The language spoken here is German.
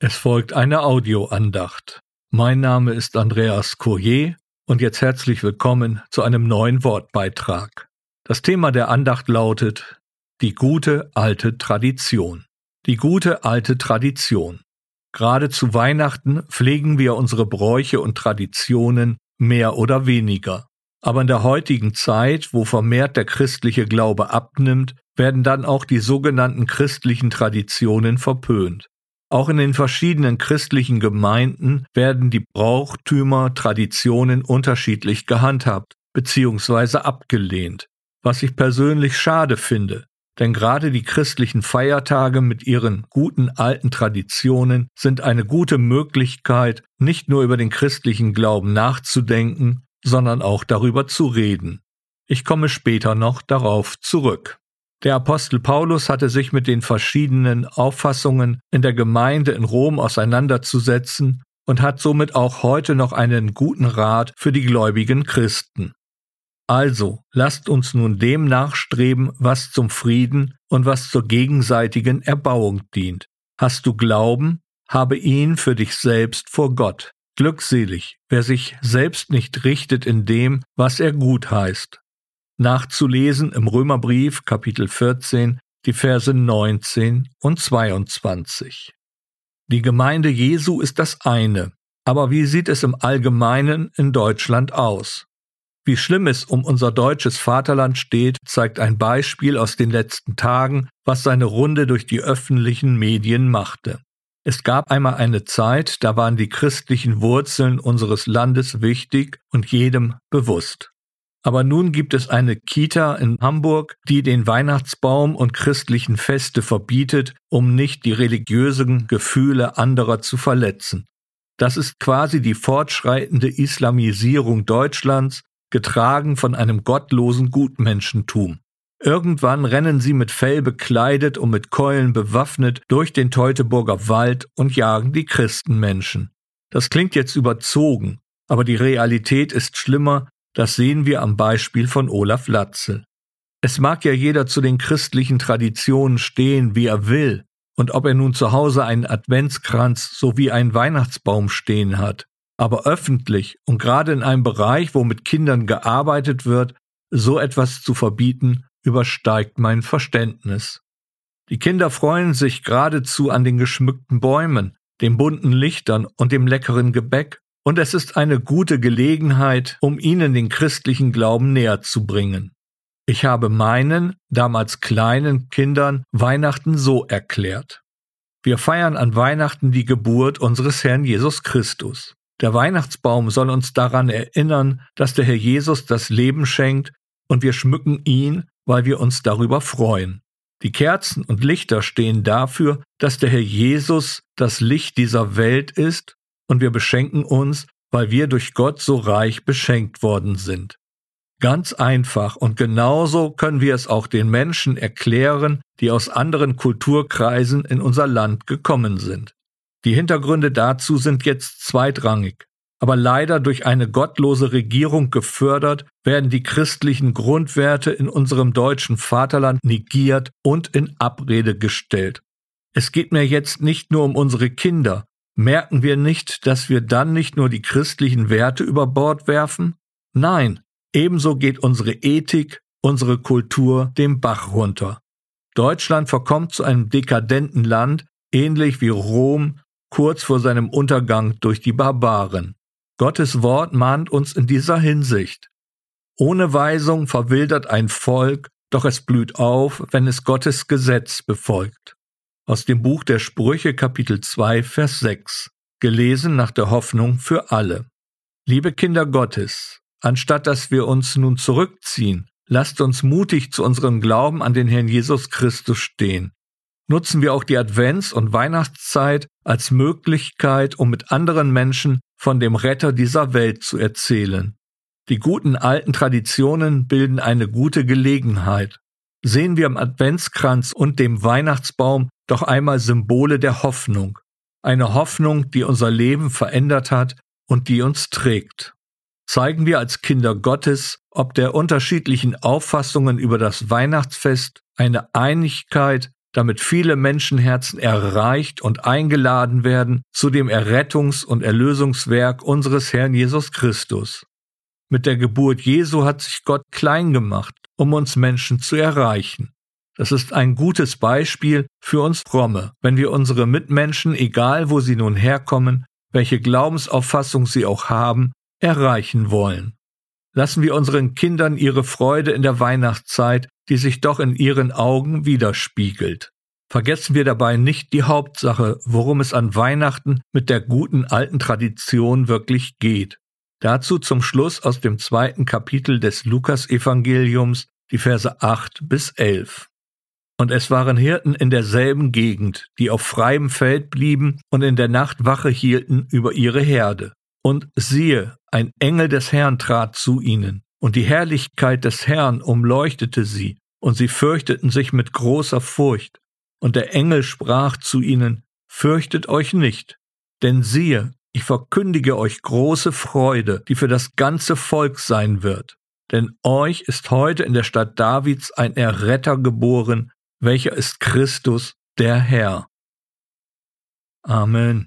Es folgt eine Audioandacht. Mein Name ist Andreas Courier und jetzt herzlich willkommen zu einem neuen Wortbeitrag. Das Thema der Andacht lautet Die gute alte Tradition. Die gute alte Tradition. Gerade zu Weihnachten pflegen wir unsere Bräuche und Traditionen mehr oder weniger. Aber in der heutigen Zeit, wo vermehrt der christliche Glaube abnimmt, werden dann auch die sogenannten christlichen Traditionen verpönt. Auch in den verschiedenen christlichen Gemeinden werden die Brauchtümer, Traditionen unterschiedlich gehandhabt bzw. abgelehnt, was ich persönlich schade finde, denn gerade die christlichen Feiertage mit ihren guten alten Traditionen sind eine gute Möglichkeit, nicht nur über den christlichen Glauben nachzudenken, sondern auch darüber zu reden. Ich komme später noch darauf zurück. Der Apostel Paulus hatte sich mit den verschiedenen Auffassungen in der Gemeinde in Rom auseinanderzusetzen und hat somit auch heute noch einen guten Rat für die gläubigen Christen. Also lasst uns nun dem nachstreben, was zum Frieden und was zur gegenseitigen Erbauung dient. Hast du Glauben, habe ihn für dich selbst vor Gott. Glückselig, wer sich selbst nicht richtet in dem, was er gut heißt, nachzulesen im Römerbrief Kapitel 14, die Verse 19 und 22. Die Gemeinde Jesu ist das eine, aber wie sieht es im Allgemeinen in Deutschland aus? Wie schlimm es um unser deutsches Vaterland steht, zeigt ein Beispiel aus den letzten Tagen, was seine Runde durch die öffentlichen Medien machte. Es gab einmal eine Zeit, da waren die christlichen Wurzeln unseres Landes wichtig und jedem bewusst. Aber nun gibt es eine Kita in Hamburg, die den Weihnachtsbaum und christlichen Feste verbietet, um nicht die religiösen Gefühle anderer zu verletzen. Das ist quasi die fortschreitende Islamisierung Deutschlands, getragen von einem gottlosen Gutmenschentum. Irgendwann rennen sie mit Fell bekleidet und mit Keulen bewaffnet durch den Teutoburger Wald und jagen die Christenmenschen. Das klingt jetzt überzogen, aber die Realität ist schlimmer, das sehen wir am Beispiel von Olaf Latzel. Es mag ja jeder zu den christlichen Traditionen stehen, wie er will, und ob er nun zu Hause einen Adventskranz sowie einen Weihnachtsbaum stehen hat. Aber öffentlich und gerade in einem Bereich, wo mit Kindern gearbeitet wird, so etwas zu verbieten, übersteigt mein Verständnis. Die Kinder freuen sich geradezu an den geschmückten Bäumen, den bunten Lichtern und dem leckeren Gebäck, und es ist eine gute Gelegenheit, um ihnen den christlichen Glauben näher zu bringen. Ich habe meinen, damals kleinen Kindern Weihnachten so erklärt. Wir feiern an Weihnachten die Geburt unseres Herrn Jesus Christus. Der Weihnachtsbaum soll uns daran erinnern, dass der Herr Jesus das Leben schenkt und wir schmücken ihn, weil wir uns darüber freuen. Die Kerzen und Lichter stehen dafür, dass der Herr Jesus das Licht dieser Welt ist und wir beschenken uns, weil wir durch Gott so reich beschenkt worden sind. Ganz einfach und genauso können wir es auch den Menschen erklären, die aus anderen Kulturkreisen in unser Land gekommen sind. Die Hintergründe dazu sind jetzt zweitrangig, aber leider durch eine gottlose Regierung gefördert, werden die christlichen Grundwerte in unserem deutschen Vaterland negiert und in Abrede gestellt. Es geht mir jetzt nicht nur um unsere Kinder, Merken wir nicht, dass wir dann nicht nur die christlichen Werte über Bord werfen? Nein, ebenso geht unsere Ethik, unsere Kultur dem Bach runter. Deutschland verkommt zu einem dekadenten Land, ähnlich wie Rom kurz vor seinem Untergang durch die Barbaren. Gottes Wort mahnt uns in dieser Hinsicht. Ohne Weisung verwildert ein Volk, doch es blüht auf, wenn es Gottes Gesetz befolgt aus dem Buch der Sprüche Kapitel 2 Vers 6, gelesen nach der Hoffnung für alle. Liebe Kinder Gottes, anstatt dass wir uns nun zurückziehen, lasst uns mutig zu unserem Glauben an den Herrn Jesus Christus stehen. Nutzen wir auch die Advents- und Weihnachtszeit als Möglichkeit, um mit anderen Menschen von dem Retter dieser Welt zu erzählen. Die guten alten Traditionen bilden eine gute Gelegenheit. Sehen wir im Adventskranz und dem Weihnachtsbaum doch einmal Symbole der Hoffnung. Eine Hoffnung, die unser Leben verändert hat und die uns trägt. Zeigen wir als Kinder Gottes, ob der unterschiedlichen Auffassungen über das Weihnachtsfest eine Einigkeit damit viele Menschenherzen erreicht und eingeladen werden zu dem Errettungs- und Erlösungswerk unseres Herrn Jesus Christus. Mit der Geburt Jesu hat sich Gott klein gemacht, um uns Menschen zu erreichen. Das ist ein gutes Beispiel für uns Fromme, wenn wir unsere Mitmenschen, egal wo sie nun herkommen, welche Glaubensauffassung sie auch haben, erreichen wollen. Lassen wir unseren Kindern ihre Freude in der Weihnachtszeit, die sich doch in ihren Augen widerspiegelt. Vergessen wir dabei nicht die Hauptsache, worum es an Weihnachten mit der guten alten Tradition wirklich geht. Dazu zum Schluss aus dem zweiten Kapitel des Lukasevangeliums die Verse 8 bis 11. Und es waren Hirten in derselben Gegend, die auf freiem Feld blieben und in der Nacht Wache hielten über ihre Herde. Und siehe, ein Engel des Herrn trat zu ihnen, und die Herrlichkeit des Herrn umleuchtete sie, und sie fürchteten sich mit großer Furcht. Und der Engel sprach zu ihnen, Fürchtet euch nicht, denn siehe, ich verkündige euch große Freude, die für das ganze Volk sein wird. Denn euch ist heute in der Stadt Davids ein Erretter geboren, welcher ist Christus, der Herr. Amen.